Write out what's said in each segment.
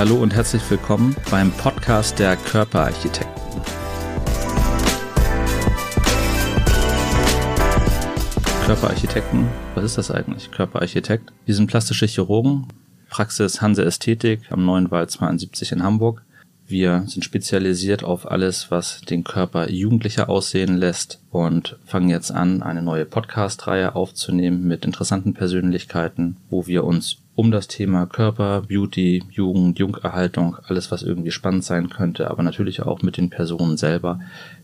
hallo und herzlich willkommen beim Podcast der Körperarchitekten. Körperarchitekten, was ist das eigentlich? Körperarchitekt. Wir sind plastische Chirurgen, Praxis Hanse Ästhetik am Neuen Wald 72 in Hamburg. Wir sind spezialisiert auf alles, was den Körper jugendlicher aussehen lässt und fangen jetzt an, eine neue Podcast-Reihe aufzunehmen mit interessanten Persönlichkeiten, wo wir uns um das Thema Körper, Beauty, Jugend, Jungerhaltung, alles, was irgendwie spannend sein könnte, aber natürlich auch mit den Personen selber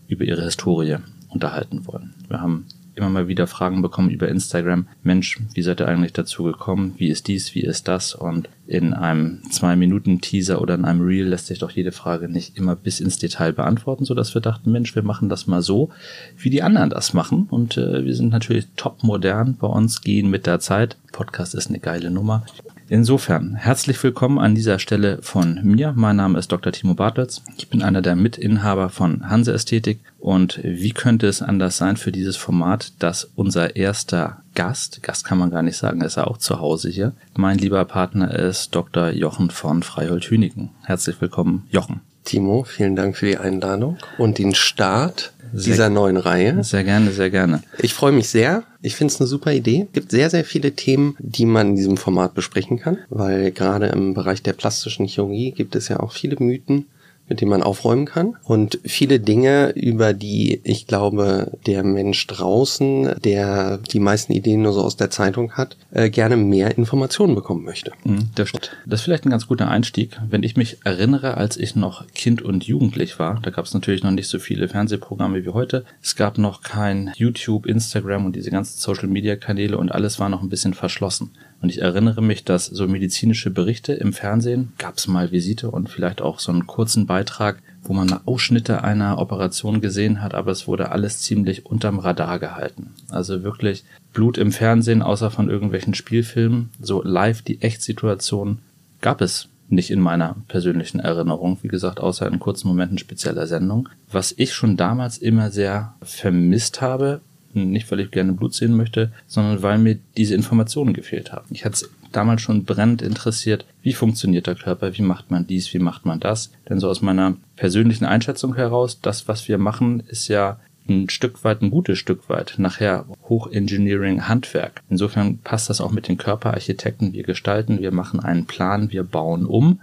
über ihre Historie unterhalten wollen. Wir haben immer mal wieder Fragen bekommen über Instagram. Mensch, wie seid ihr eigentlich dazu gekommen? Wie ist dies? Wie ist das? Und in einem zwei Minuten Teaser oder in einem Reel lässt sich doch jede Frage nicht immer bis ins Detail beantworten, so dass wir dachten, Mensch, wir machen das mal so, wie die anderen das machen. Und äh, wir sind natürlich top modern bei uns, gehen mit der Zeit. Podcast ist eine geile Nummer. Insofern, herzlich willkommen an dieser Stelle von mir. Mein Name ist Dr. Timo Bartels. Ich bin einer der Mitinhaber von Hanse Ästhetik. Und wie könnte es anders sein für dieses Format, dass unser erster Gast, Gast kann man gar nicht sagen, ist er auch zu Hause hier, mein lieber Partner ist Dr. Jochen von Freihold-Hünigen. Herzlich willkommen, Jochen. Timo, vielen Dank für die Einladung und den Start sehr, dieser neuen Reihe. Sehr gerne, sehr gerne. Ich freue mich sehr. Ich finde es eine super Idee. Es gibt sehr, sehr viele Themen, die man in diesem Format besprechen kann, weil gerade im Bereich der plastischen Chirurgie gibt es ja auch viele Mythen mit dem man aufräumen kann. Und viele Dinge, über die ich glaube, der Mensch draußen, der die meisten Ideen nur so aus der Zeitung hat, äh, gerne mehr Informationen bekommen möchte. Mhm, das stimmt. Das ist vielleicht ein ganz guter Einstieg. Wenn ich mich erinnere, als ich noch Kind und Jugendlich war, da gab es natürlich noch nicht so viele Fernsehprogramme wie heute. Es gab noch kein YouTube, Instagram und diese ganzen Social-Media-Kanäle und alles war noch ein bisschen verschlossen. Und ich erinnere mich, dass so medizinische Berichte im Fernsehen gab es mal Visite und vielleicht auch so einen kurzen Beitrag, wo man Ausschnitte einer Operation gesehen hat, aber es wurde alles ziemlich unterm Radar gehalten. Also wirklich Blut im Fernsehen, außer von irgendwelchen Spielfilmen, so live die Echtsituation gab es nicht in meiner persönlichen Erinnerung, wie gesagt, außer in kurzen Momenten spezieller Sendung. Was ich schon damals immer sehr vermisst habe, nicht, weil ich gerne Blut sehen möchte, sondern weil mir diese Informationen gefehlt haben. Ich hatte es damals schon brennend interessiert, wie funktioniert der Körper, wie macht man dies, wie macht man das. Denn so aus meiner persönlichen Einschätzung heraus, das, was wir machen, ist ja ein Stück weit, ein gutes Stück weit, nachher Hochengineering Handwerk. Insofern passt das auch mit den Körperarchitekten. Wir gestalten, wir machen einen Plan, wir bauen um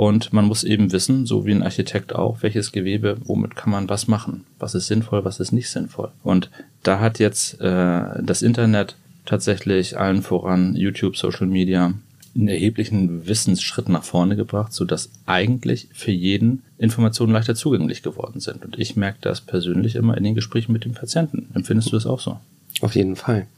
und man muss eben wissen, so wie ein Architekt auch, welches Gewebe, womit kann man was machen, was ist sinnvoll, was ist nicht sinnvoll. Und da hat jetzt äh, das Internet tatsächlich allen voran YouTube, Social Media einen erheblichen Wissensschritt nach vorne gebracht, so dass eigentlich für jeden Informationen leichter zugänglich geworden sind. Und ich merke das persönlich immer in den Gesprächen mit dem Patienten. Empfindest du das auch so? Auf jeden Fall.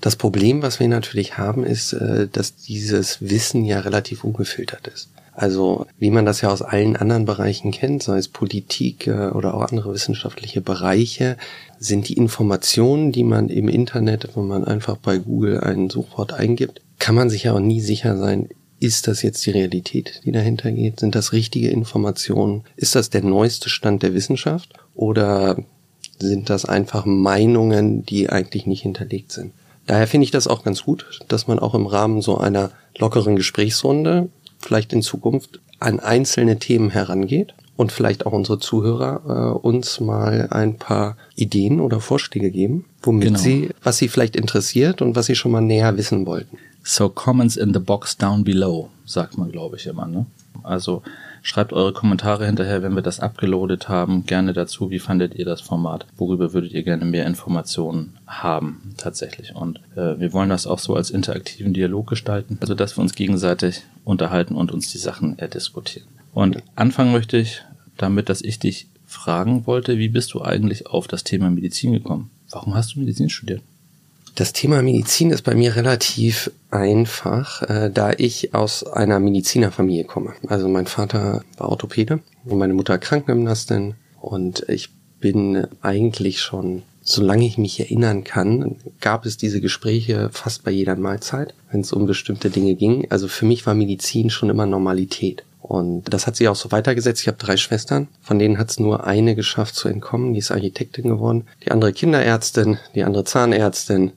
Das Problem, was wir natürlich haben, ist, äh, dass dieses Wissen ja relativ ungefiltert ist. Also wie man das ja aus allen anderen Bereichen kennt, sei es Politik äh, oder auch andere wissenschaftliche Bereiche, sind die Informationen, die man im Internet, wenn man einfach bei Google ein Suchwort eingibt, kann man sich ja auch nie sicher sein, ist das jetzt die Realität, die dahinter geht? Sind das richtige Informationen? Ist das der neueste Stand der Wissenschaft? Oder sind das einfach Meinungen, die eigentlich nicht hinterlegt sind? Daher finde ich das auch ganz gut, dass man auch im Rahmen so einer lockeren Gesprächsrunde vielleicht in Zukunft an einzelne Themen herangeht und vielleicht auch unsere Zuhörer äh, uns mal ein paar Ideen oder Vorschläge geben, womit genau. sie, was sie vielleicht interessiert und was sie schon mal näher wissen wollten. So comments in the box down below, sagt man, glaube ich, immer. Ne? Also Schreibt eure Kommentare hinterher, wenn wir das abgeloadet haben. Gerne dazu, wie fandet ihr das Format? Worüber würdet ihr gerne mehr Informationen haben tatsächlich? Und äh, wir wollen das auch so als interaktiven Dialog gestalten, also dass wir uns gegenseitig unterhalten und uns die Sachen erdiskutieren. Und anfangen möchte ich damit, dass ich dich fragen wollte, wie bist du eigentlich auf das Thema Medizin gekommen? Warum hast du Medizin studiert? Das Thema Medizin ist bei mir relativ einfach, äh, da ich aus einer Medizinerfamilie komme. Also mein Vater war Orthopäde und meine Mutter Krankengymnastin und ich bin eigentlich schon, solange ich mich erinnern kann, gab es diese Gespräche fast bei jeder Mahlzeit, wenn es um bestimmte Dinge ging. Also für mich war Medizin schon immer Normalität. Und das hat sich auch so weitergesetzt. Ich habe drei Schwestern, von denen hat es nur eine geschafft zu entkommen. Die ist Architektin geworden. Die andere Kinderärztin, die andere Zahnärztin,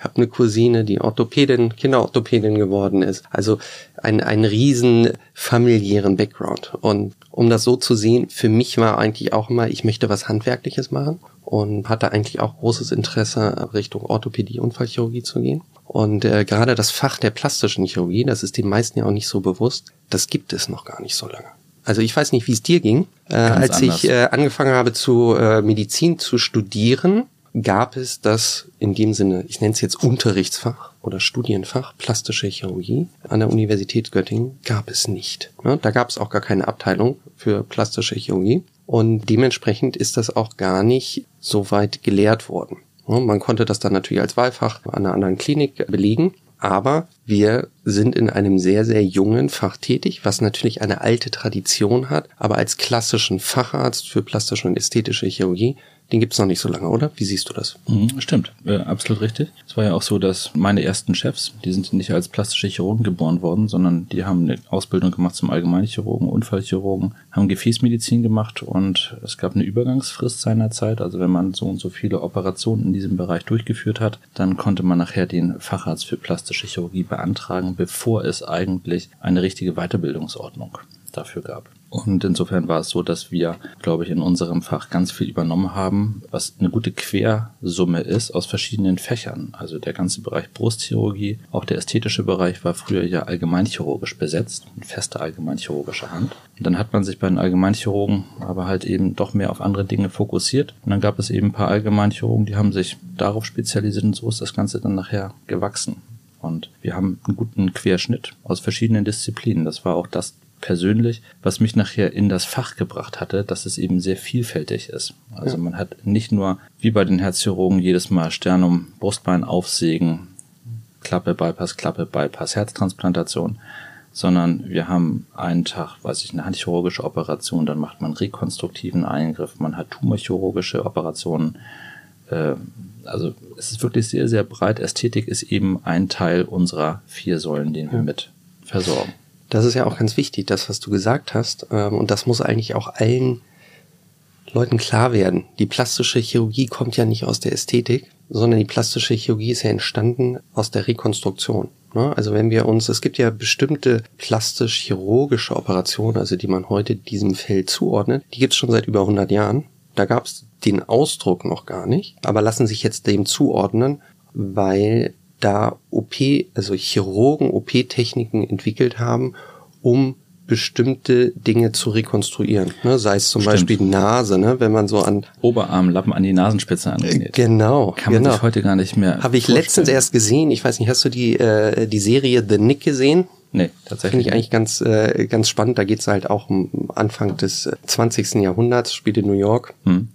habe eine Cousine, die Orthopädin, Kinderorthopädin geworden ist. Also ein, einen riesen familiären Background. Und um das so zu sehen, für mich war eigentlich auch immer, ich möchte was Handwerkliches machen und hatte eigentlich auch großes Interesse, Richtung Orthopädie, Unfallchirurgie zu gehen. Und äh, gerade das Fach der plastischen Chirurgie, das ist den meisten ja auch nicht so bewusst, das gibt es noch gar nicht so lange. Also ich weiß nicht, wie es dir ging. Äh, als anders. ich äh, angefangen habe zu äh, Medizin zu studieren, gab es das in dem Sinne, ich nenne es jetzt Unterrichtsfach oder Studienfach, plastische Chirurgie an der Universität Göttingen, gab es nicht. Da gab es auch gar keine Abteilung für plastische Chirurgie und dementsprechend ist das auch gar nicht so weit gelehrt worden. Man konnte das dann natürlich als Wahlfach an einer anderen Klinik belegen, aber wir sind in einem sehr, sehr jungen Fach tätig, was natürlich eine alte Tradition hat, aber als klassischen Facharzt für plastische und ästhetische Chirurgie den gibt's noch nicht so lange, oder? Wie siehst du das? Mhm, stimmt, äh, absolut richtig. Es war ja auch so, dass meine ersten Chefs, die sind nicht als plastische Chirurgen geboren worden, sondern die haben eine Ausbildung gemacht zum Allgemeinchirurgen, Unfallchirurgen, haben Gefäßmedizin gemacht und es gab eine Übergangsfrist seinerzeit. Also wenn man so und so viele Operationen in diesem Bereich durchgeführt hat, dann konnte man nachher den Facharzt für plastische Chirurgie beantragen, bevor es eigentlich eine richtige Weiterbildungsordnung dafür gab. Und insofern war es so, dass wir, glaube ich, in unserem Fach ganz viel übernommen haben, was eine gute Quersumme ist aus verschiedenen Fächern. Also der ganze Bereich Brustchirurgie, auch der ästhetische Bereich war früher ja allgemeinchirurgisch besetzt, eine feste allgemeinchirurgische Hand. Und dann hat man sich bei den Allgemeinchirurgen aber halt eben doch mehr auf andere Dinge fokussiert. Und dann gab es eben ein paar Allgemeinchirurgen, die haben sich darauf spezialisiert und so ist das Ganze dann nachher gewachsen. Und wir haben einen guten Querschnitt aus verschiedenen Disziplinen. Das war auch das persönlich, was mich nachher in das Fach gebracht hatte, dass es eben sehr vielfältig ist. Also ja. man hat nicht nur wie bei den Herzchirurgen jedes Mal Sternum, Brustbein aufsägen, Klappe, Bypass, Klappe, Bypass, Herztransplantation, sondern wir haben einen Tag, weiß ich, eine handchirurgische Operation, dann macht man rekonstruktiven Eingriff, man hat tumorchirurgische Operationen. Äh, also es ist wirklich sehr, sehr breit. Ästhetik ist eben ein Teil unserer vier Säulen, den wir mit versorgen. Das ist ja auch ganz wichtig, das, was du gesagt hast. Ähm, und das muss eigentlich auch allen Leuten klar werden. Die plastische Chirurgie kommt ja nicht aus der Ästhetik, sondern die plastische Chirurgie ist ja entstanden aus der Rekonstruktion. Ne? Also wenn wir uns, es gibt ja bestimmte plastisch-chirurgische Operationen, also die man heute diesem Feld zuordnet, die gibt es schon seit über 100 Jahren. Da gab es den Ausdruck noch gar nicht, aber lassen sich jetzt dem zuordnen, weil da OP, also Chirurgen OP-Techniken entwickelt haben, um bestimmte Dinge zu rekonstruieren. Ne? Sei es zum Stimmt. Beispiel Nase, ne? wenn man so an Oberarmlappen an die Nasenspitze angenäht. Genau. Kann man genau. sich heute gar nicht mehr. Habe ich vorstellen. letztens erst gesehen. Ich weiß nicht, hast du die äh, die Serie The Nick gesehen? Nee, tatsächlich. Finde ich eigentlich ganz, äh, ganz spannend. Da geht es halt auch um Anfang des 20. Jahrhunderts, spielt in New York. Hm.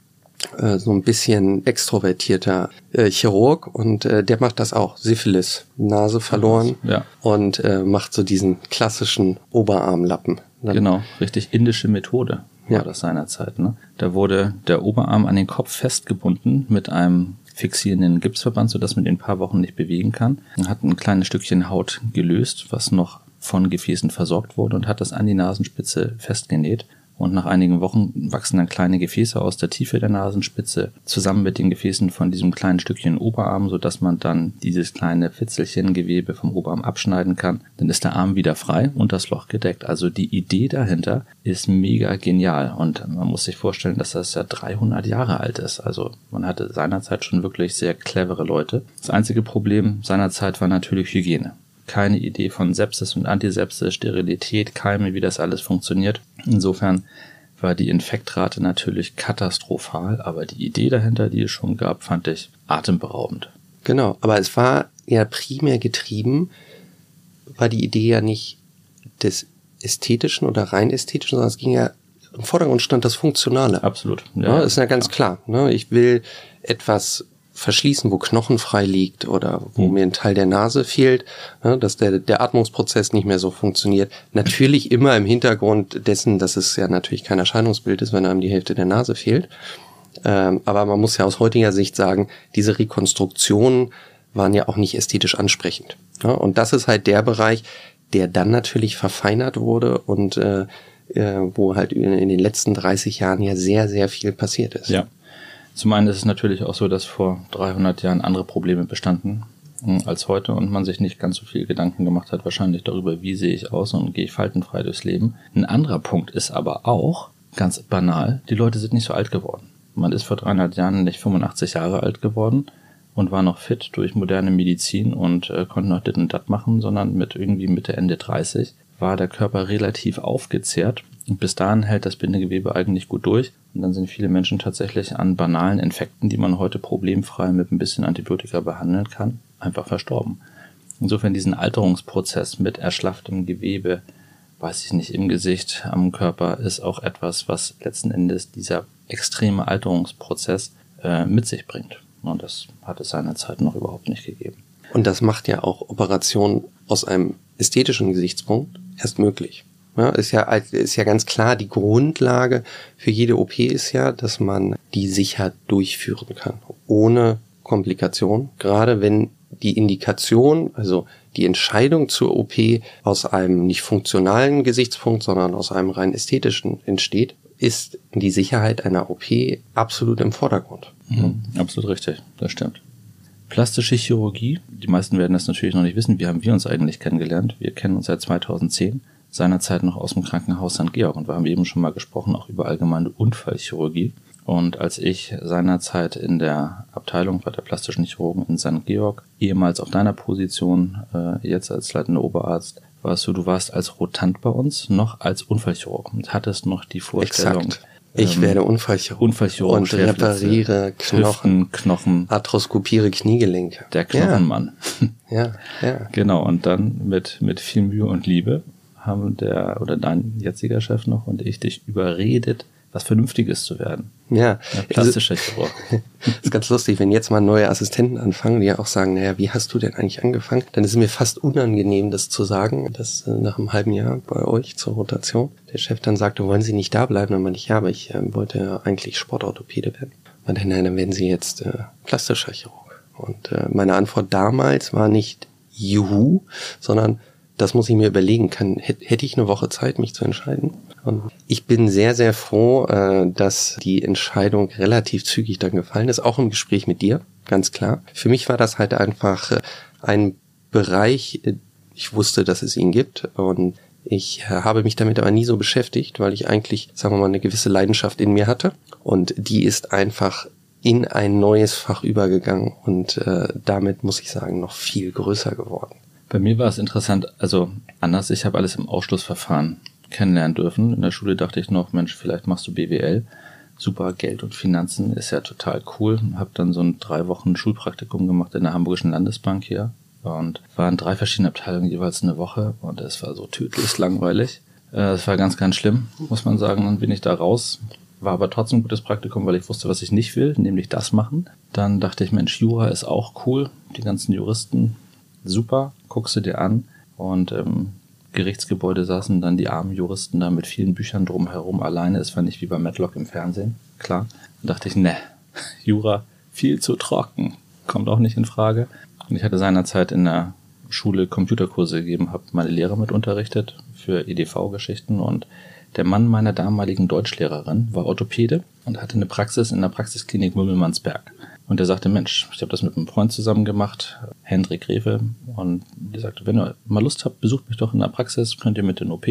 Äh, so ein bisschen extrovertierter äh, Chirurg und äh, der macht das auch. Syphilis, Nase verloren ja. und äh, macht so diesen klassischen Oberarmlappen. Dann genau, richtig indische Methode war ja. das seinerzeit. Ne? Da wurde der Oberarm an den Kopf festgebunden mit einem fixierenden Gipsverband, sodass man den ein paar Wochen nicht bewegen kann. Man hat ein kleines Stückchen Haut gelöst, was noch von Gefäßen versorgt wurde und hat das an die Nasenspitze festgenäht. Und nach einigen Wochen wachsen dann kleine Gefäße aus der Tiefe der Nasenspitze zusammen mit den Gefäßen von diesem kleinen Stückchen Oberarm, so dass man dann dieses kleine Fitzelchen Gewebe vom Oberarm abschneiden kann. Dann ist der Arm wieder frei und das Loch gedeckt. Also die Idee dahinter ist mega genial und man muss sich vorstellen, dass das ja 300 Jahre alt ist. Also man hatte seinerzeit schon wirklich sehr clevere Leute. Das einzige Problem seinerzeit war natürlich Hygiene keine Idee von Sepsis und Antisepsis, Sterilität, Keime, wie das alles funktioniert. Insofern war die Infektrate natürlich katastrophal, aber die Idee dahinter, die es schon gab, fand ich atemberaubend. Genau, aber es war ja primär getrieben, war die Idee ja nicht des ästhetischen oder rein ästhetischen, sondern es ging ja im Vordergrund stand das Funktionale. Absolut. Ja, ja ist ja ganz ja. klar. Ne? Ich will etwas verschließen, wo Knochen frei liegt oder wo mhm. mir ein Teil der Nase fehlt, ne, dass der, der Atmungsprozess nicht mehr so funktioniert. Natürlich immer im Hintergrund dessen, dass es ja natürlich kein Erscheinungsbild ist, wenn einem die Hälfte der Nase fehlt. Ähm, aber man muss ja aus heutiger Sicht sagen, diese Rekonstruktionen waren ja auch nicht ästhetisch ansprechend. Ne? Und das ist halt der Bereich, der dann natürlich verfeinert wurde und äh, äh, wo halt in, in den letzten 30 Jahren ja sehr, sehr viel passiert ist. Ja. Zum einen ist es natürlich auch so, dass vor 300 Jahren andere Probleme bestanden hm, als heute und man sich nicht ganz so viel Gedanken gemacht hat, wahrscheinlich darüber, wie sehe ich aus und gehe ich faltenfrei durchs Leben. Ein anderer Punkt ist aber auch, ganz banal, die Leute sind nicht so alt geworden. Man ist vor dreieinhalb Jahren nicht 85 Jahre alt geworden und war noch fit durch moderne Medizin und äh, konnte noch dit und dat machen, sondern mit irgendwie Mitte, Ende 30 war der Körper relativ aufgezehrt. Und bis dahin hält das Bindegewebe eigentlich gut durch. Und dann sind viele Menschen tatsächlich an banalen Infekten, die man heute problemfrei mit ein bisschen Antibiotika behandeln kann, einfach verstorben. Insofern diesen Alterungsprozess mit erschlafftem Gewebe, weiß ich nicht, im Gesicht, am Körper, ist auch etwas, was letzten Endes dieser extreme Alterungsprozess äh, mit sich bringt. Und das hat es seinerzeit noch überhaupt nicht gegeben. Und das macht ja auch Operationen aus einem ästhetischen Gesichtspunkt erst möglich. Ja, ist ja, ist ja ganz klar, die Grundlage für jede OP ist ja, dass man die sicher durchführen kann, ohne Komplikation. Gerade wenn die Indikation, also die Entscheidung zur OP aus einem nicht funktionalen Gesichtspunkt, sondern aus einem rein ästhetischen entsteht, ist die Sicherheit einer OP absolut im Vordergrund. Mhm, absolut richtig, das stimmt. Plastische Chirurgie, die meisten werden das natürlich noch nicht wissen, wie haben wir uns eigentlich kennengelernt? Wir kennen uns seit 2010, seinerzeit noch aus dem Krankenhaus St. Georg und wir haben eben schon mal gesprochen, auch über allgemeine Unfallchirurgie. Und als ich seinerzeit in der Abteilung bei der plastischen Chirurgen in St. Georg, ehemals auf deiner Position, äh, jetzt als leitender Oberarzt, warst du, du warst als Rotant bei uns, noch als Unfallchirurg und hattest noch die Vorstellung. Exakt. Ich ähm, werde Unfallchirurg. Unfallchirurg. Und repariere Knochen. Hüften, Knochen. Arthroskopiere Kniegelenke. Der Knochenmann. Ja, ja. Genau. Und dann mit, mit viel Mühe und Liebe haben der, oder dein jetziger Chef noch und ich dich überredet, was Vernünftiges zu werden. Ja. ja plastischer Chirurg. ist ganz lustig, wenn jetzt mal neue Assistenten anfangen, die ja auch sagen, naja, wie hast du denn eigentlich angefangen? Dann ist es mir fast unangenehm, das zu sagen, dass äh, nach einem halben Jahr bei euch zur Rotation der Chef dann sagte, wollen Sie nicht da bleiben? Dann meinte ich, ja, aber ich äh, wollte ja eigentlich Sportorthopäde werden. Und dann, nein, dann werden Sie jetzt äh, plastischer Chirurg. Und äh, meine Antwort damals war nicht Juhu, sondern das muss ich mir überlegen. Kann, hätte ich eine Woche Zeit, mich zu entscheiden? Und ich bin sehr, sehr froh, äh, dass die Entscheidung relativ zügig dann gefallen ist, auch im Gespräch mit dir, ganz klar. Für mich war das halt einfach äh, ein Bereich, äh, ich wusste, dass es ihn gibt und ich habe mich damit aber nie so beschäftigt, weil ich eigentlich, sagen wir mal, eine gewisse Leidenschaft in mir hatte und die ist einfach in ein neues Fach übergegangen und äh, damit muss ich sagen noch viel größer geworden. Bei mir war es interessant, also anders, ich habe alles im Ausschlussverfahren kennenlernen dürfen. In der Schule dachte ich noch, Mensch, vielleicht machst du BWL. Super, Geld und Finanzen ist ja total cool. Hab dann so ein drei Wochen Schulpraktikum gemacht in der Hamburgischen Landesbank hier und war in drei verschiedenen Abteilungen jeweils eine Woche und es war so tödlich langweilig. Äh, es war ganz, ganz schlimm, muss man sagen. Dann bin ich da raus, war aber trotzdem ein gutes Praktikum, weil ich wusste, was ich nicht will, nämlich das machen. Dann dachte ich, Mensch, Jura ist auch cool. Die ganzen Juristen, super, guckst du dir an. Und ähm, Gerichtsgebäude saßen dann die armen Juristen da mit vielen Büchern drumherum alleine. Es war nicht wie bei Matlock im Fernsehen, klar. Da dachte ich, ne, Jura viel zu trocken, kommt auch nicht in Frage. Und ich hatte seinerzeit in der Schule Computerkurse gegeben, habe meine Lehrer mit unterrichtet für EDV-Geschichten und der Mann meiner damaligen Deutschlehrerin war Orthopäde und hatte eine Praxis in der Praxisklinik Mümmelmannsberg. Und er sagte, Mensch, ich habe das mit einem Freund zusammen gemacht, Hendrik Rewe. Und die sagte, wenn ihr mal Lust habt, besucht mich doch in der Praxis, könnt ihr mit in OP.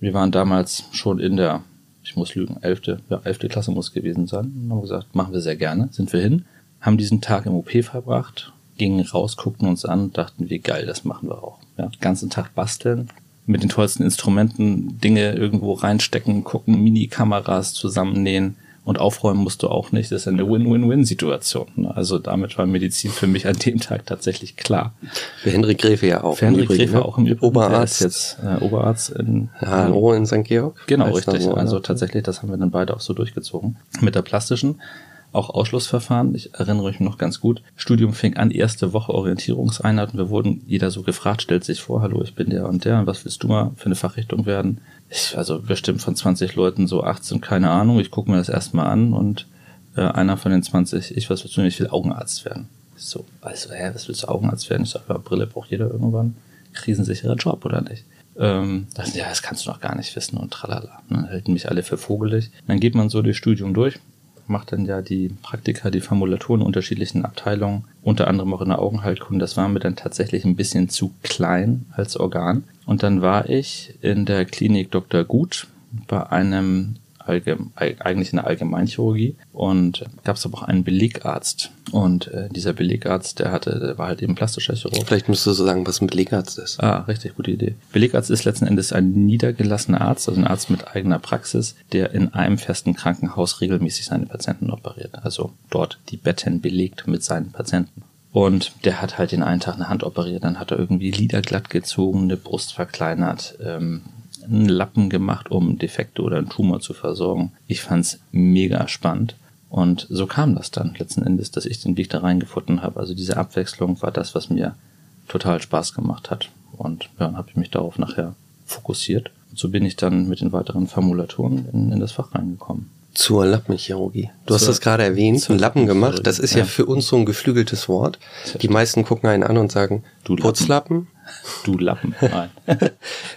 Wir waren damals schon in der, ich muss lügen, elfte, ja, elfte Klasse muss gewesen sein. Und haben gesagt, machen wir sehr gerne, sind wir hin. Haben diesen Tag im OP verbracht, gingen raus, guckten uns an, dachten, wie geil, das machen wir auch. Ja, ganzen Tag basteln, mit den tollsten Instrumenten Dinge irgendwo reinstecken, gucken, Mini-Kameras zusammennähen und aufräumen musst du auch nicht. Das ist eine Win-Win-Win-Situation. Ne? Also damit war Medizin für mich an dem Tag tatsächlich klar. Für Henrik Gräfe ja auch. Für Henrik Gräfe ne? auch im Übrigen. Oberarzt. Ist jetzt äh, Oberarzt in Hallo in St. Georg. Genau, richtig. So, also tatsächlich, das haben wir dann beide auch so durchgezogen. Mit der plastischen auch Ausschlussverfahren. Ich erinnere mich noch ganz gut. Studium fing an, erste Woche Orientierungseinheit und wir wurden jeder so gefragt, stellt sich vor, hallo, ich bin der und der, und was willst du mal für eine Fachrichtung werden? Ich, also bestimmt von 20 Leuten so 18, keine Ahnung. Ich gucke mir das erstmal an und äh, einer von den 20, ich, was willst du, ich will Augenarzt werden. so, also, hä, was willst du Augenarzt werden? Ich sage, ja, Brille braucht jeder irgendwann. Krisensicherer Job, oder nicht? Ähm, das, ja, das kannst du noch gar nicht wissen und tralala. Dann halten mich alle für vogelig. Dann geht man so das Studium durch macht dann ja die Praktika, die Formulaturen unterschiedlichen Abteilungen, unter anderem auch in der Augenheilkunde. Das war mir dann tatsächlich ein bisschen zu klein als Organ. Und dann war ich in der Klinik Dr. Gut bei einem allgemein, eigentlich in der Allgemeinchirurgie und gab es aber auch einen Belegarzt. Und äh, dieser Belegarzt, der hatte, der war halt eben plastischer Chirurg. Vielleicht müsstest du sagen, was ein Belegarzt ist. Ah, richtig, gute Idee. Belegarzt ist letzten Endes ein niedergelassener Arzt, also ein Arzt mit eigener Praxis, der in einem festen Krankenhaus regelmäßig seine Patienten operiert. Also dort die Betten belegt mit seinen Patienten. Und der hat halt den einen Tag eine Hand operiert, dann hat er irgendwie Lider glatt gezogen, eine Brust verkleinert, ähm, einen Lappen gemacht, um Defekte oder einen Tumor zu versorgen. Ich fand's mega spannend. Und so kam das dann letzten Endes, dass ich den Weg da reingefunden habe. Also diese Abwechslung war das, was mir total Spaß gemacht hat. Und ja, dann habe ich mich darauf nachher fokussiert. Und so bin ich dann mit den weiteren Formulaturen in, in das Fach reingekommen. Zur Lappenchirurgie. Du hast das gerade erwähnt, zur Lappen gemacht. Das ist ja. Ja. für uns so ein geflügeltes Wort. Die meisten gucken einen an und sagen, Du Lappen. Putzlappen. Du Lappen. Nein.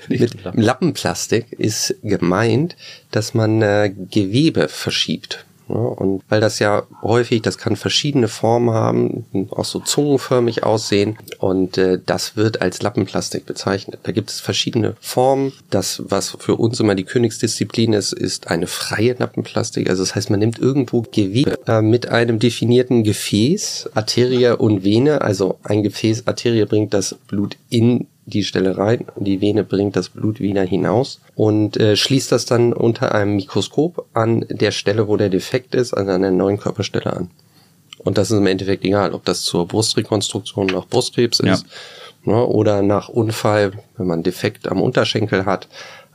Mit Lappen. Lappenplastik ist gemeint, dass man äh, Gewebe verschiebt. Ja, und weil das ja häufig, das kann verschiedene Formen haben, auch so zungenförmig aussehen und äh, das wird als Lappenplastik bezeichnet. Da gibt es verschiedene Formen. Das, was für uns immer die Königsdisziplin ist, ist eine freie Lappenplastik. Also das heißt, man nimmt irgendwo Gewebe äh, mit einem definierten Gefäß, Arterie und Vene. Also ein Gefäß, Arterie bringt das Blut in die Stelle rein, die Vene bringt das Blut wieder hinaus und äh, schließt das dann unter einem Mikroskop an der Stelle, wo der Defekt ist, also an der neuen Körperstelle an. Und das ist im Endeffekt egal, ob das zur Brustrekonstruktion nach Brustkrebs Ja. ist ne, oder nach Unfall, wenn man Defekt am Unterschenkel hat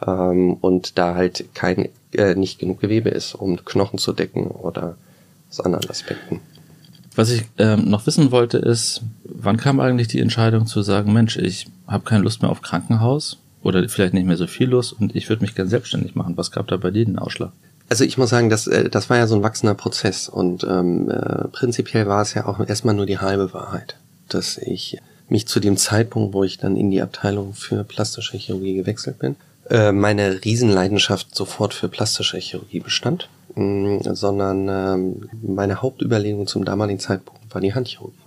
ähm, und da halt kein äh, nicht genug Gewebe ist, um Knochen zu decken oder aus anderen Aspekten. Was ich ähm, noch wissen wollte ist, wann kam eigentlich die Entscheidung zu sagen, Mensch, ich habe keine Lust mehr auf Krankenhaus oder vielleicht nicht mehr so viel Lust und ich würde mich gerne selbstständig machen. Was gab da bei dir den Ausschlag? Also ich muss sagen, das, äh, das war ja so ein wachsender Prozess und ähm, äh, prinzipiell war es ja auch erstmal nur die halbe Wahrheit, dass ich mich zu dem Zeitpunkt, wo ich dann in die Abteilung für plastische Chirurgie gewechselt bin, äh, meine Riesenleidenschaft sofort für plastische Chirurgie bestand, mh, sondern ähm, meine Hauptüberlegung zum damaligen Zeitpunkt war die Handchirurgie.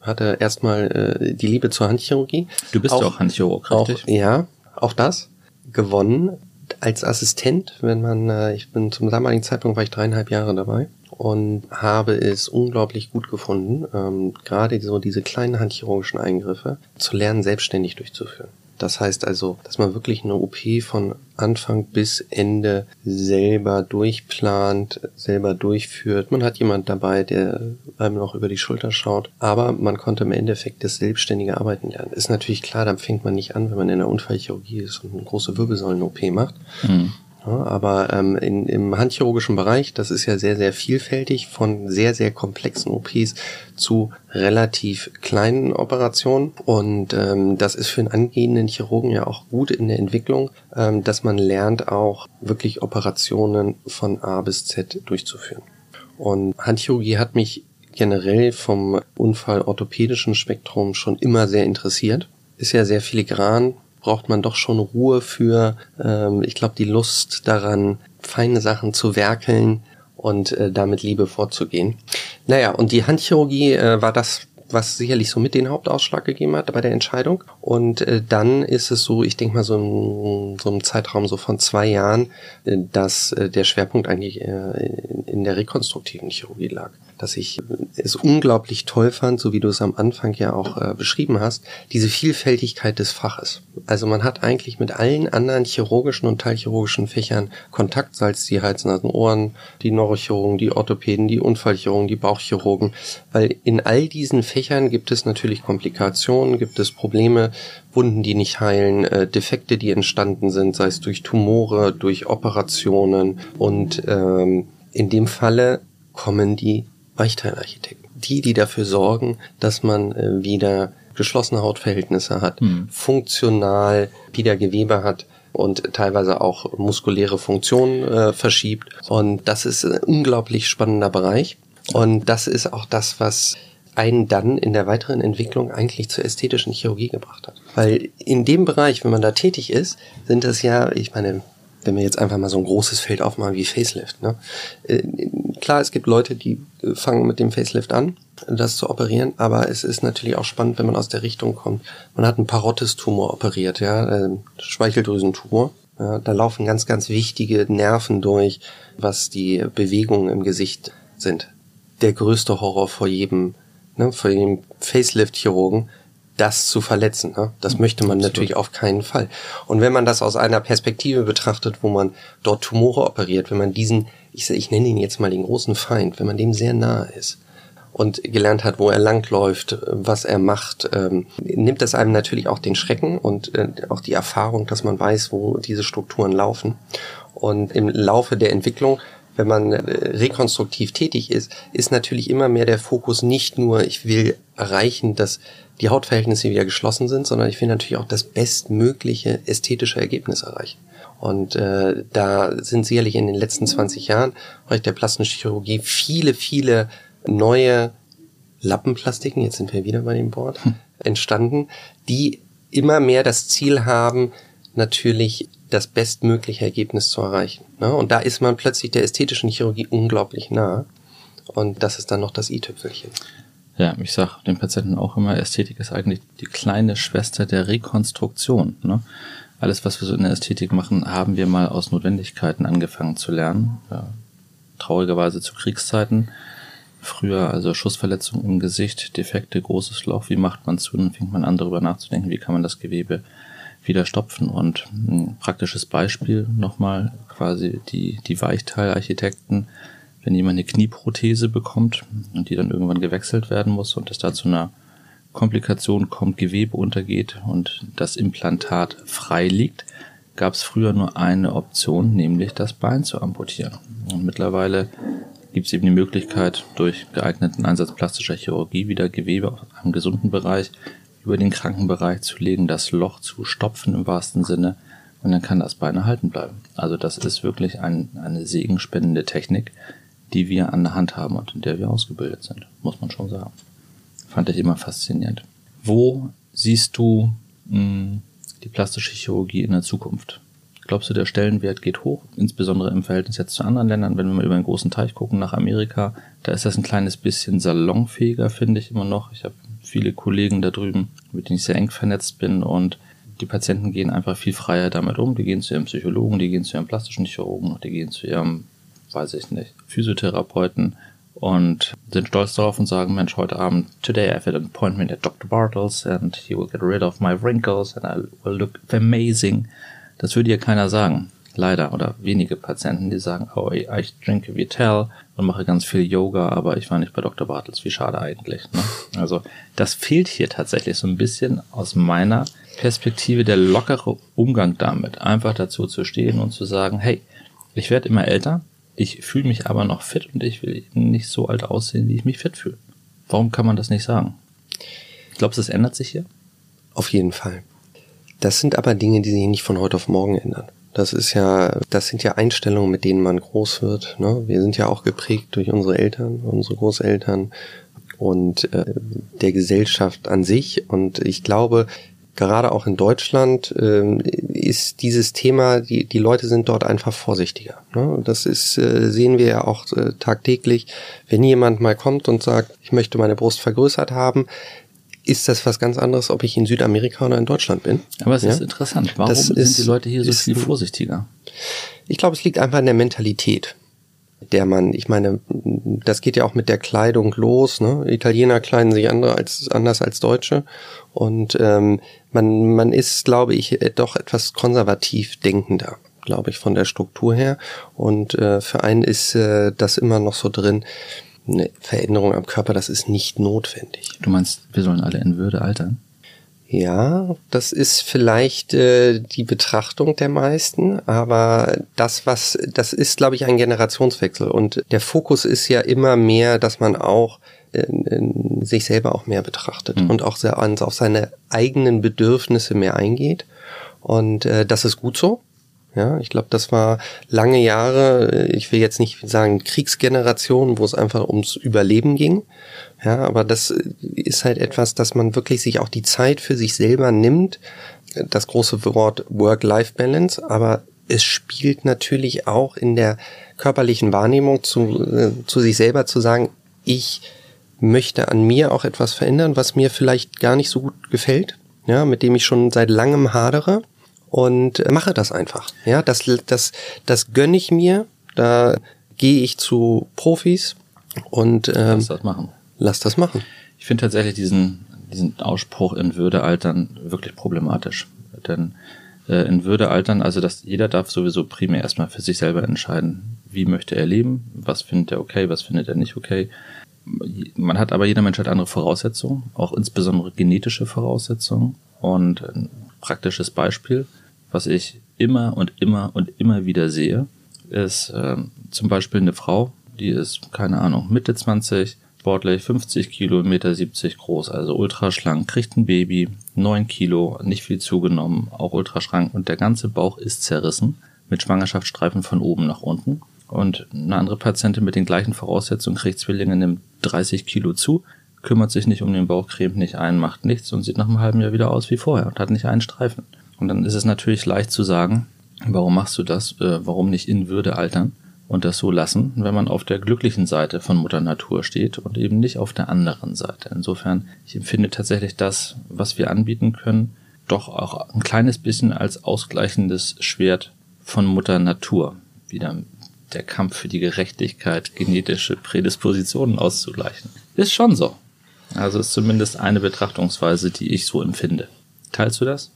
Hatte erstmal äh, die Liebe zur Handchirurgie. Du bist ja auch Handchirurg, Auch, richtig? ja, auch das gewonnen als Assistent, wenn man, äh, ich bin zum damaligen Zeitpunkt war ich dreieinhalb Jahre dabei und habe es unglaublich gut gefunden, ähm, gerade so diese kleinen handchirurgischen Eingriffe zu lernen, selbstständig durchzuführen. Das heißt also, dass man wirklich eine OP von Anfang bis Ende selber durchplant, selber durchführt. Man hat jemand dabei, der einem noch über die Schulter schaut. Aber man konnte im Endeffekt das selbstständige Arbeiten lernen. Ist natürlich klar, dann fängt man nicht an, wenn man in der Unfallchirurgie ist und eine große Wirbelsäulen-OP macht. Hm. Aber ähm, in, im handchirurgischen Bereich, das ist ja sehr, sehr vielfältig, von sehr, sehr komplexen OPs zu relativ kleinen Operationen. Und ähm, das ist für einen angehenden Chirurgen ja auch gut in der Entwicklung, ähm, dass man lernt auch wirklich Operationen von A bis Z durchzuführen. Und Handchirurgie hat mich generell vom Unfall-orthopädischen Spektrum schon immer sehr interessiert. Ist ja sehr filigran, braucht man doch schon Ruhe für, ähm, ich glaube, die Lust daran, feine Sachen zu werkeln und äh, damit Liebe vorzugehen. Naja, und die Handchirurgie äh, war das, was sicherlich so mit den Hauptausschlag gegeben hat bei der Entscheidung. Und äh, dann ist es so, ich denke mal so in so einem Zeitraum so von zwei Jahren, äh, dass äh, der Schwerpunkt eigentlich äh, in der rekonstruktiven Chirurgie lag. Dass ich es unglaublich toll fand, so wie du es am Anfang ja auch äh, beschrieben hast, diese Vielfältigkeit des Faches. Also man hat eigentlich mit allen anderen chirurgischen und teilchirurgischen Fächern Kontakt, sei es die Hals, Ohren, die Neurochirurgen, die Orthopäden, die Unfallchirurgen, die Bauchchirurgen, weil in all diesen Fächern gibt es natürlich Komplikationen, gibt es Probleme, Wunden, die nicht heilen, äh, Defekte, die entstanden sind, sei es durch Tumore, durch Operationen und ähm, in dem Falle kommen die Weichteilarchitekten. Die, die dafür sorgen, dass man äh, wieder geschlossene Hautverhältnisse hat, Hm. funktional wieder Gewebe hat und teilweise auch muskuläre Funktionen äh, verschiebt. Und das ist ein unglaublich spannender Bereich. Und das ist auch das, was einen dann in der weiteren Entwicklung eigentlich zur ästhetischen Chirurgie gebracht hat. Weil in dem Bereich, wenn man da tätig ist, sind das ja, ich meine, wenn wir jetzt einfach mal so ein großes Feld aufmachen wie Facelift. Ne? Äh, klar, es gibt Leute, die äh, fangen mit dem Facelift an, das zu operieren, aber es ist natürlich auch spannend, wenn man aus der Richtung kommt. Man hat einen Parotis-Tumor operiert, ja, äh, Schweicheldrüsentumor. Ja, da laufen ganz, ganz wichtige Nerven durch, was die Bewegungen im Gesicht sind. Der größte Horror vor jedem, ne, vor jedem Facelift-Chirurgen das zu verletzen. Ne? Das mhm. möchte man Absolut. natürlich auf keinen Fall. Und wenn man das aus einer Perspektive betrachtet, wo man dort Tumore operiert, wenn man diesen, ich, ich nenne ihn jetzt mal den großen Feind, wenn man dem sehr nahe ist und gelernt hat, wo er langläuft, was er macht, ähm, nimmt das einem natürlich auch den Schrecken und äh, auch die Erfahrung, dass man weiß, wo diese Strukturen laufen. Und im Laufe der Entwicklung wenn man äh, rekonstruktiv tätig ist, ist natürlich immer mehr der Fokus nicht nur, ich will erreichen, dass die Hautverhältnisse wieder geschlossen sind, sondern ich will natürlich auch das bestmögliche ästhetische Ergebnis erreichen. Und äh, da sind sicherlich in den letzten 20 Jahren im Bereich der plastischen Chirurgie viele, viele neue Lappenplastiken, jetzt sind wir wieder bei dem Wort, hm. entstanden, die immer mehr das Ziel haben, natürlich das bestmögliche Ergebnis zu erreichen. Ne? Und da ist man plötzlich der ästhetischen Chirurgie unglaublich nah. Und das ist dann noch das i-Tüpfelchen. Ja, ich sag den Patienten auch immer, Ästhetik ist eigentlich die kleine Schwester der Rekonstruktion. Ne? Alles, was wir so in der Ästhetik machen, haben wir mal aus Notwendigkeiten angefangen zu lernen. Ja, traurigerweise zu Kriegszeiten. Früher also Schussverletzungen im Gesicht, Defekte, großes Loch, wie macht man zu? Dann fängt man an darüber nachzudenken, wie kann man das Gewebe wieder stopfen. Und ein praktisches Beispiel nochmal quasi die, die Weichteilarchitekten wenn jemand eine Knieprothese bekommt und die dann irgendwann gewechselt werden muss und es da zu einer Komplikation kommt, Gewebe untergeht und das Implantat frei liegt, gab es früher nur eine Option, nämlich das Bein zu amputieren. Und mittlerweile gibt es eben die Möglichkeit, durch geeigneten Einsatz plastischer Chirurgie wieder Gewebe am gesunden Bereich über den kranken Bereich zu legen, das Loch zu stopfen im wahrsten Sinne und dann kann das Bein erhalten bleiben. Also das ist wirklich ein, eine segenspendende Technik, die wir an der Hand haben und in der wir ausgebildet sind, muss man schon sagen. Fand ich immer faszinierend. Wo siehst du mh, hm, die plastische Chirurgie in der Zukunft? Glaubst du, der Stellenwert geht hoch, insbesondere im Verhältnis jetzt zu anderen Ländern? Wenn wir mal über einen großen Teich gucken, nach Amerika, da ist das ein kleines bisschen salonfähiger, finde ich immer noch. Ich habe viele Kollegen da drüben, mit denen ich sehr eng vernetzt bin und die Patienten gehen einfach viel freier damit um. Die gehen zu ihrem Psychologen, die gehen zu ihrem plastischen Chirurgen, die gehen zu ihrem weiß ich nicht, Physiotherapeuten und sind stolz darauf und sagen, Mensch, heute Abend, today I have an appointment at Dr. Bartels and he will get rid of my wrinkles and I will look amazing. Das würde ja keiner sagen. Leider. Oder wenige Patienten, die sagen, oh, ich trinke Vital und mache ganz viel Yoga, aber ich war nicht bei Dr. Bartels. Wie schade eigentlich. Ne? Also das fehlt hier tatsächlich so ein bisschen aus meiner Perspektive der lockere Umgang damit. Einfach dazu zu stehen und zu sagen, hey, ich werde immer älter, ich fühle mich aber noch fit und ich will nicht so alt aussehen, wie ich mich fit fühle. Warum kann man das nicht sagen? Glaubst du, das ändert sich hier? Auf jeden Fall. Das sind aber Dinge, die sich nicht von heute auf morgen ändern. Das ist ja, das sind ja Einstellungen, mit denen man groß wird. Ne? Wir sind ja auch geprägt durch unsere Eltern, unsere Großeltern und äh, der Gesellschaft an sich. Und ich glaube, gerade auch in Deutschland ähm, ist dieses Thema, die, die Leute sind dort einfach vorsichtiger. Ne? Das ist, äh, sehen wir ja auch äh, tagtäglich. Wenn jemand mal kommt und sagt, ich möchte meine Brust vergrößert haben, ist das was ganz anderes, ob ich in Südamerika oder in Deutschland bin. Aber es ja? ist interessant. Warum das sind ist, die Leute hier so viel vorsichtiger? Ich glaube, es liegt einfach in der Mentalität der man, ich meine, das geht ja auch mit der Kleidung los. Ne? Italiener kleiden sich andere als, anders als Deutsche. Und ähm, man, man ist, glaube ich, doch etwas konservativ denkender, glaube ich, von der Struktur her. Und äh, für einen ist äh, das immer noch so drin, eine Veränderung am Körper, das ist nicht notwendig. Du meinst, wir sollen alle in Würde altern? Ja, das ist vielleicht äh, die Betrachtung der meisten, aber das, was, das ist, glaube ich, ein Generationswechsel. Und der Fokus ist ja immer mehr, dass man auch äh, sich selber auch mehr betrachtet mhm. und auch sehr ans, auf seine eigenen Bedürfnisse mehr eingeht. Und äh, das ist gut so. Ja, ich glaube, das war lange Jahre, äh, ich will jetzt nicht sagen Kriegsgeneration, wo es einfach ums Überleben ging, ja, aber das ist halt etwas, dass man wirklich sich auch die Zeit für sich selber nimmt. Das große Wort Work-Life-Balance, aber es spielt natürlich auch in der körperlichen Wahrnehmung zu, äh, zu sich selber zu sagen, ich möchte an mir auch etwas verändern, was mir vielleicht gar nicht so gut gefällt, ja, mit dem ich schon seit langem hadere und mache das einfach. Ja, das, das, das gönne ich mir. Da gehe ich zu Profis und ähm, lass das machen. Lass das machen. Ich finde tatsächlich diesen, diesen Ausspruch in Würde altern wirklich problematisch. Denn äh, in Würde altern, also dass jeder darf sowieso primär erstmal für sich selber entscheiden, wie möchte er leben, was findet er okay, was findet er nicht okay. Man hat aber jeder Mensch hat andere Voraussetzungen, auch insbesondere genetische Voraussetzungen. Und ein praktisches Beispiel, was ich immer und immer und immer wieder sehe, ist äh, zum Beispiel eine Frau, die ist, keine Ahnung, Mitte 20, sportlich, 50 Kilo, 1,70 Meter groß, also ultraschlank, kriegt ein Baby, 9 Kilo, nicht viel zugenommen, auch ultraschlank und der ganze Bauch ist zerrissen mit Schwangerschaftsstreifen von oben nach unten. Und eine andere Patientin mit den gleichen Voraussetzungen kriegt Zwillinge, nimmt 30 Kilo zu, kümmert sich nicht um den Bauch, cremt nicht ein, macht nichts und sieht nach einem halben Jahr wieder aus wie vorher und hat nicht einen Streifen. Und dann ist es natürlich leicht zu sagen, warum machst du das, äh, warum nicht in Würde altern? und das so lassen, wenn man auf der glücklichen Seite von Mutter Natur steht und eben nicht auf der anderen Seite. Insofern, ich empfinde tatsächlich das, was wir anbieten können, doch auch ein kleines bisschen als ausgleichendes Schwert von Mutter Natur. Wieder der Kampf für die Gerechtigkeit, genetische Prädispositionen auszugleichen. Ist schon so. Also ist zumindest eine Betrachtungsweise, die ich so empfinde. Teilst du das?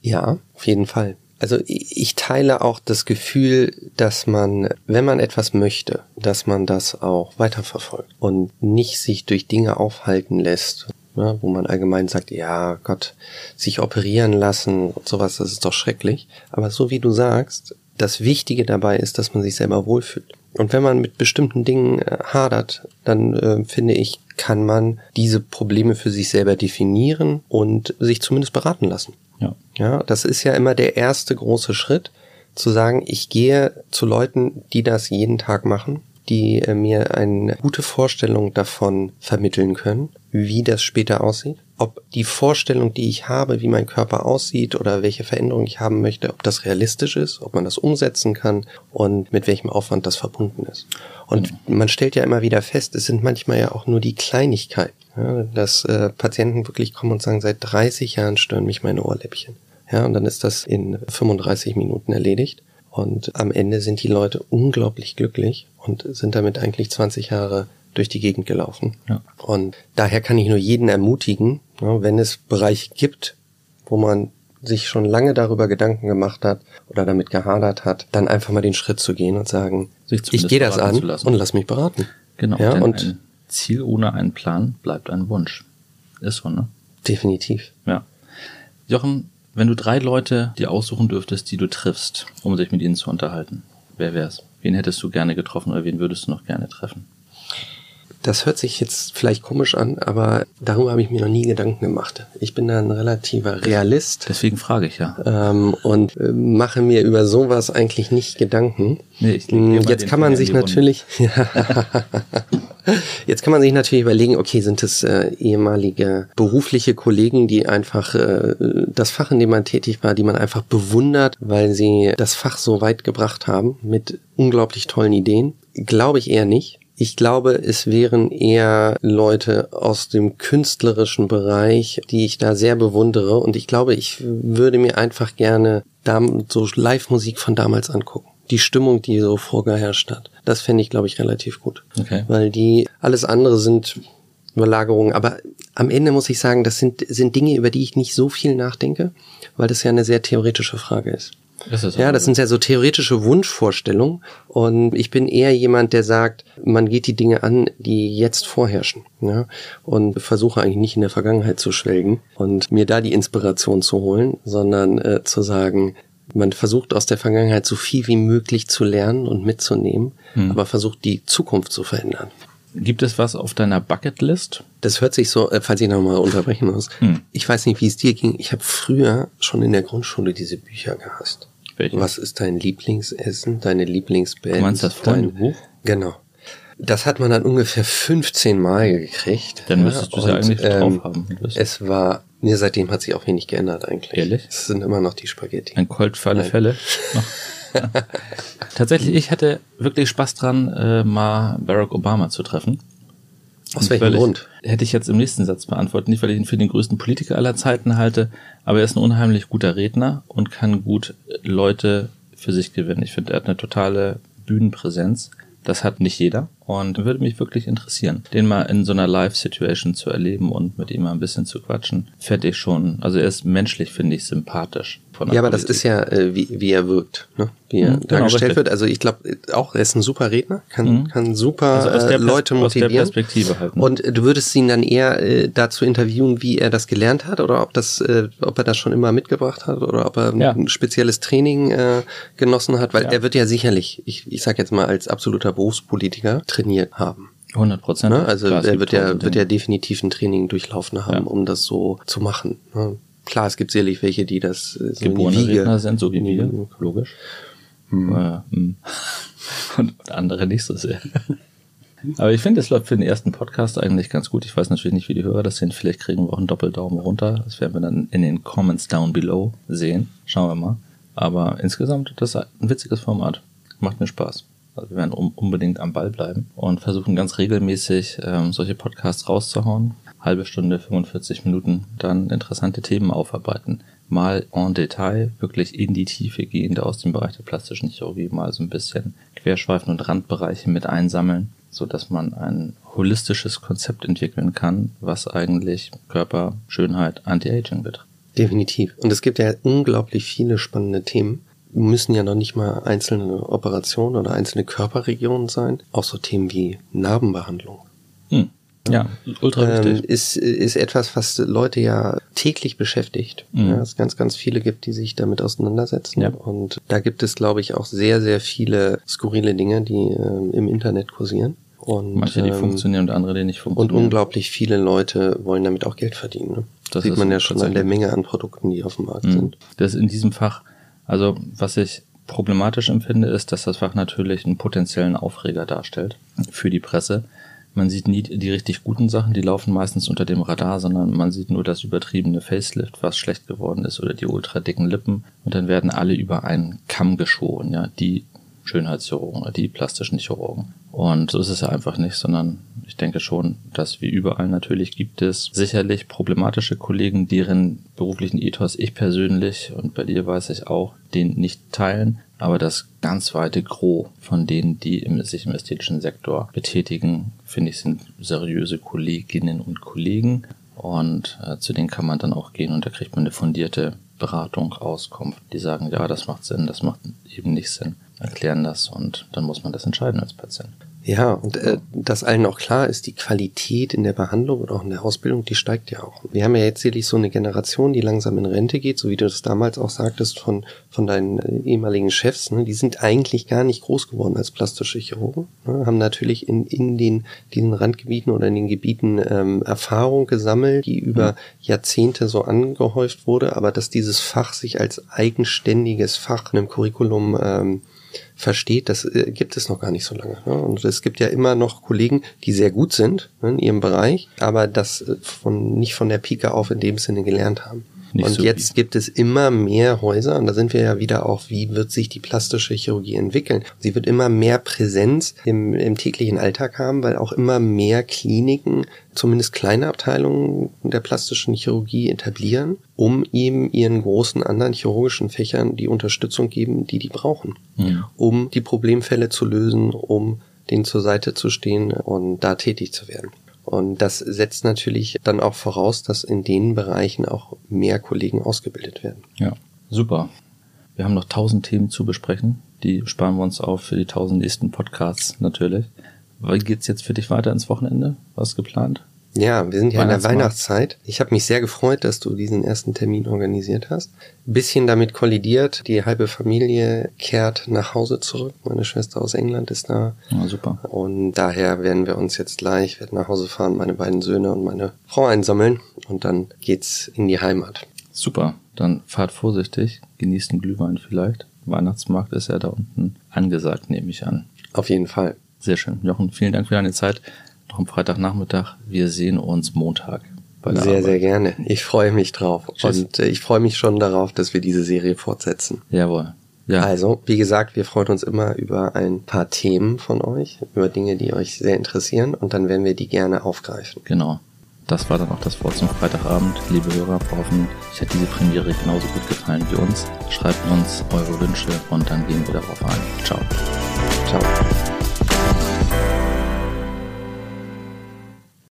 Ja, auf jeden Fall. Also ich teile auch das Gefühl, dass man, wenn man etwas möchte, dass man das auch weiterverfolgt und nicht sich durch Dinge aufhalten lässt, ja, wo man allgemein sagt, ja Gott, sich operieren lassen und sowas, das ist doch schrecklich. Aber so wie du sagst, das Wichtige dabei ist, dass man sich selber wohlfühlt. Und wenn man mit bestimmten Dingen äh, hadert, dann äh, finde ich, kann man diese Probleme für sich selber definieren und sich zumindest beraten lassen. Ja. ja, das ist ja immer der erste große Schritt, zu sagen, ich gehe zu Leuten, die das jeden Tag machen, die äh, mir eine gute Vorstellung davon vermitteln können, wie das später aussieht. Ob die Vorstellung, die ich habe, wie mein Körper aussieht oder welche Veränderung ich haben möchte, ob das realistisch ist, ob man das umsetzen kann und mit welchem Aufwand das verbunden ist. Und man stellt ja immer wieder fest, es sind manchmal ja auch nur die Kleinigkeiten. Ja, dass äh, Patienten wirklich kommen und sagen, seit 30 Jahren stören mich meine Ohrläppchen. Ja, und dann ist das in 35 Minuten erledigt. Und am Ende sind die Leute unglaublich glücklich und sind damit eigentlich 20 Jahre durch die Gegend gelaufen. Ja. Und daher kann ich nur jeden ermutigen, ja, wenn es Bereiche gibt, wo man sich schon lange darüber Gedanken gemacht hat oder damit gehadert hat, dann einfach mal den Schritt zu gehen und sagen, ich gehe das an und lass mich beraten. Genau. Ja, und Ziel ohne einen Plan bleibt ein Wunsch. Ist so, ne? Definitiv. Ja. Jochen, wenn du drei Leute dir aussuchen dürftest, die du triffst, um sich mit ihnen zu unterhalten, wer wär's? Wen hättest du gerne getroffen oder wen würdest du noch gerne treffen? Das hört sich jetzt vielleicht komisch an, aber darüber habe ich mir noch nie Gedanken gemacht. Ich bin da ein relativer Realist. Deswegen frage ich ja. Ähm, und äh, mache mir über sowas eigentlich nicht Gedanken. Nee, ich hm, jetzt kann man sich natürlich, jetzt kann man sich natürlich überlegen, okay, sind es äh, ehemalige berufliche Kollegen, die einfach äh, das Fach, in dem man tätig war, die man einfach bewundert, weil sie das Fach so weit gebracht haben mit unglaublich tollen Ideen? Glaube ich eher nicht. Ich glaube, es wären eher Leute aus dem künstlerischen Bereich, die ich da sehr bewundere. Und ich glaube, ich würde mir einfach gerne so Live-Musik von damals angucken. Die Stimmung, die so vorgeherrscht hat. Das fände ich, glaube ich, relativ gut. Okay. Weil die, alles andere sind Überlagerungen. Aber am Ende muss ich sagen, das sind, sind Dinge, über die ich nicht so viel nachdenke, weil das ja eine sehr theoretische Frage ist. Das ja, das sind ja so theoretische Wunschvorstellungen. Und ich bin eher jemand, der sagt, man geht die Dinge an, die jetzt vorherrschen. Ja, und versuche eigentlich nicht in der Vergangenheit zu schwelgen und mir da die Inspiration zu holen, sondern äh, zu sagen, man versucht aus der Vergangenheit so viel wie möglich zu lernen und mitzunehmen, hm. aber versucht die Zukunft zu verändern. Gibt es was auf deiner Bucketlist? Das hört sich so, äh, falls ich nochmal unterbrechen muss. Hm. Ich weiß nicht, wie es dir ging. Ich habe früher schon in der Grundschule diese Bücher gehasst. Welche? Was ist dein Lieblingsessen, deine Lieblingsband? Du meinst das Freundebuch? Genau. Das hat man dann ungefähr 15 Mal gekriegt. Dann müsstest ja, du es eigentlich ähm, drauf haben. Es war, nee, seitdem hat sich auch wenig geändert eigentlich. Ehrlich? Es sind immer noch die Spaghetti. Ein Colt für alle Fälle? Tatsächlich, ich hätte wirklich Spaß dran, äh, mal Barack Obama zu treffen. Aus welchem Grund? Hätte ich jetzt im nächsten Satz beantwortet. Nicht, weil ich ihn für den größten Politiker aller Zeiten halte, aber er ist ein unheimlich guter Redner und kann gut Leute für sich gewinnen. Ich finde, er hat eine totale Bühnenpräsenz. Das hat nicht jeder und würde mich wirklich interessieren, den mal in so einer Live-Situation zu erleben und mit ihm mal ein bisschen zu quatschen. Fände ich schon, also er ist menschlich, finde ich, sympathisch. Ja, aber Politik. das ist ja, äh, wie, wie er wirkt, ne? wie er mhm, dargestellt genau, wird. Also ich glaube auch, er ist ein super Redner, kann, mhm. kann super also äh, Leute motivieren. Aus der Perspektive halt, ne? Und äh, du würdest ihn dann eher äh, dazu interviewen, wie er das gelernt hat oder ob das, äh, ob er das schon immer mitgebracht hat oder ob er ja. ein spezielles Training äh, genossen hat, weil ja. er wird ja sicherlich, ich, ich sag jetzt mal als absoluter Berufspolitiker, trainiert haben. 100 Prozent. Ne? Also Klar, er wird ja, wird ja definitiv ein Training durchlaufen haben, ja. um das so zu machen. Ne? Klar, es gibt sicherlich welche, die das äh, so Geborene in die Wiege, Redner sind, so wie wir, logisch. Hm. Äh, hm. Und andere nicht so sehr. Aber ich finde, es läuft für den ersten Podcast eigentlich ganz gut. Ich weiß natürlich nicht, wie die Hörer das sehen. Vielleicht kriegen wir auch einen Doppeldaumen runter. Das werden wir dann in den Comments down below sehen. Schauen wir mal. Aber insgesamt, das ist ein witziges Format. Macht mir Spaß. Also wir werden unbedingt am Ball bleiben und versuchen ganz regelmäßig ähm, solche Podcasts rauszuhauen. Halbe Stunde, 45 Minuten, dann interessante Themen aufarbeiten. Mal en Detail, wirklich in die Tiefe gehend aus dem Bereich der plastischen Chirurgie, mal so ein bisschen Querschweifen und Randbereiche mit einsammeln, so dass man ein holistisches Konzept entwickeln kann, was eigentlich Körper, Schönheit, Anti-Aging betrifft. Definitiv. Und es gibt ja unglaublich viele spannende Themen müssen ja noch nicht mal einzelne Operationen oder einzelne Körperregionen sein. Auch so Themen wie Narbenbehandlung. Ja, ultra wichtig. Ähm, ist, ist etwas, was Leute ja täglich beschäftigt. Mhm. Ja, es ganz, ganz viele gibt, die sich damit auseinandersetzen. Ja. Und da gibt es, glaube ich, auch sehr, sehr viele skurrile Dinge, die ähm, im Internet kursieren. Und, Manche, die ähm, funktionieren und andere, die nicht funktionieren. Und unglaublich viele Leute wollen damit auch Geld verdienen. Ne? Das sieht man ja schon an der Menge an Produkten, die auf dem Markt mhm. sind. Das ist in diesem Fach also was ich problematisch empfinde, ist, dass das Fach natürlich einen potenziellen Aufreger darstellt für die Presse. Man sieht nie die richtig guten Sachen, die laufen meistens unter dem Radar, sondern man sieht nur das übertriebene Facelift, was schlecht geworden ist, oder die ultra dicken Lippen. Und dann werden alle über einen Kamm geschoren, ja, die Schönheitschirurgen, die plastischen Chirurgen. Und so ist es ja einfach nicht, sondern ich denke schon, dass wie überall natürlich gibt es sicherlich problematische Kollegen, deren beruflichen Ethos ich persönlich und bei dir weiß ich auch, den nicht teilen. Aber das ganz weite Gros von denen, die sich im ästhetischen Sektor betätigen, finde ich, sind seriöse Kolleginnen und Kollegen. Und äh, zu denen kann man dann auch gehen und da kriegt man eine fundierte Beratung, Auskunft. Die sagen, ja, das macht Sinn, das macht eben nicht Sinn erklären das und dann muss man das entscheiden als Patient. Ja, und äh, dass allen auch klar ist, die Qualität in der Behandlung oder auch in der Ausbildung, die steigt ja auch. Wir haben ja jetzt sicherlich so eine Generation, die langsam in Rente geht, so wie du das damals auch sagtest von, von deinen äh, ehemaligen Chefs. Ne? Die sind eigentlich gar nicht groß geworden als plastische Chirurgen, ne? haben natürlich in, in den diesen Randgebieten oder in den Gebieten ähm, Erfahrung gesammelt, die über mhm. Jahrzehnte so angehäuft wurde, aber dass dieses Fach sich als eigenständiges Fach in einem Curriculum ähm, versteht, das äh, gibt es noch gar nicht so lange. Ne? Und es gibt ja immer noch Kollegen, die sehr gut sind ne, in ihrem Bereich, aber das äh, von, nicht von der Pike auf in dem Sinne gelernt haben. Nicht und so jetzt gibt es immer mehr Häuser, und da sind wir ja wieder auch, wie wird sich die plastische Chirurgie entwickeln? Sie wird immer mehr Präsenz im, im täglichen Alltag haben, weil auch immer mehr Kliniken, zumindest kleine Abteilungen der plastischen Chirurgie etablieren, um eben ihren großen anderen chirurgischen Fächern die Unterstützung geben, die die brauchen, mhm. um die Problemfälle zu lösen, um denen zur Seite zu stehen und da tätig zu werden. Und das setzt natürlich dann auch voraus, dass in den Bereichen auch mehr Kollegen ausgebildet werden. Ja, super. Wir haben noch tausend Themen zu besprechen. Die sparen wir uns auf für die tausend nächsten Podcasts natürlich. Wie geht's jetzt für dich weiter ins Wochenende? Was geplant? Ja, wir sind ja in der Weihnachtszeit. Ich habe mich sehr gefreut, dass du diesen ersten Termin organisiert hast. Bisschen damit kollidiert, die halbe Familie kehrt nach Hause zurück. Meine Schwester aus England ist da. Ja, super. Und daher werden wir uns jetzt gleich, werden nach Hause fahren, meine beiden Söhne und meine Frau einsammeln und dann geht's in die Heimat. Super. Dann fahrt vorsichtig, genießt den Glühwein vielleicht. Weihnachtsmarkt ist ja da unten angesagt, nehme ich an. Auf jeden Fall. Sehr schön. Jochen, vielen Dank für deine Zeit am Freitagnachmittag. Wir sehen uns Montag. Bei der sehr, Arbeit. sehr gerne. Ich freue mich drauf. Tschüss. Und äh, ich freue mich schon darauf, dass wir diese Serie fortsetzen. Jawohl. Ja. Also, wie gesagt, wir freuen uns immer über ein paar Themen von euch, über Dinge, die euch sehr interessieren und dann werden wir die gerne aufgreifen. Genau. Das war dann auch das Wort zum Freitagabend. Liebe Hörer, wir hoffen, euch hat diese Premiere genauso gut gefallen wie uns. Schreibt uns eure Wünsche und dann gehen wir darauf ein. Ciao.